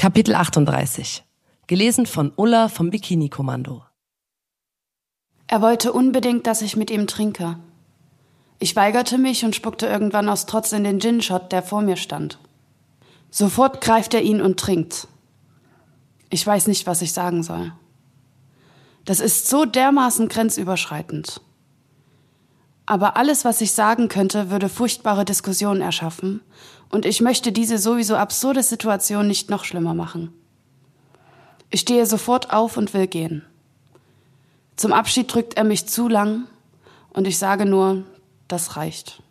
Kapitel 38. Gelesen von Ulla vom Bikini-Kommando. Er wollte unbedingt, dass ich mit ihm trinke. Ich weigerte mich und spuckte irgendwann aus Trotz in den Gin-Shot, der vor mir stand. Sofort greift er ihn und trinkt. Ich weiß nicht, was ich sagen soll. Das ist so dermaßen grenzüberschreitend. Aber alles, was ich sagen könnte, würde furchtbare Diskussionen erschaffen, und ich möchte diese sowieso absurde Situation nicht noch schlimmer machen. Ich stehe sofort auf und will gehen. Zum Abschied drückt er mich zu lang, und ich sage nur, das reicht.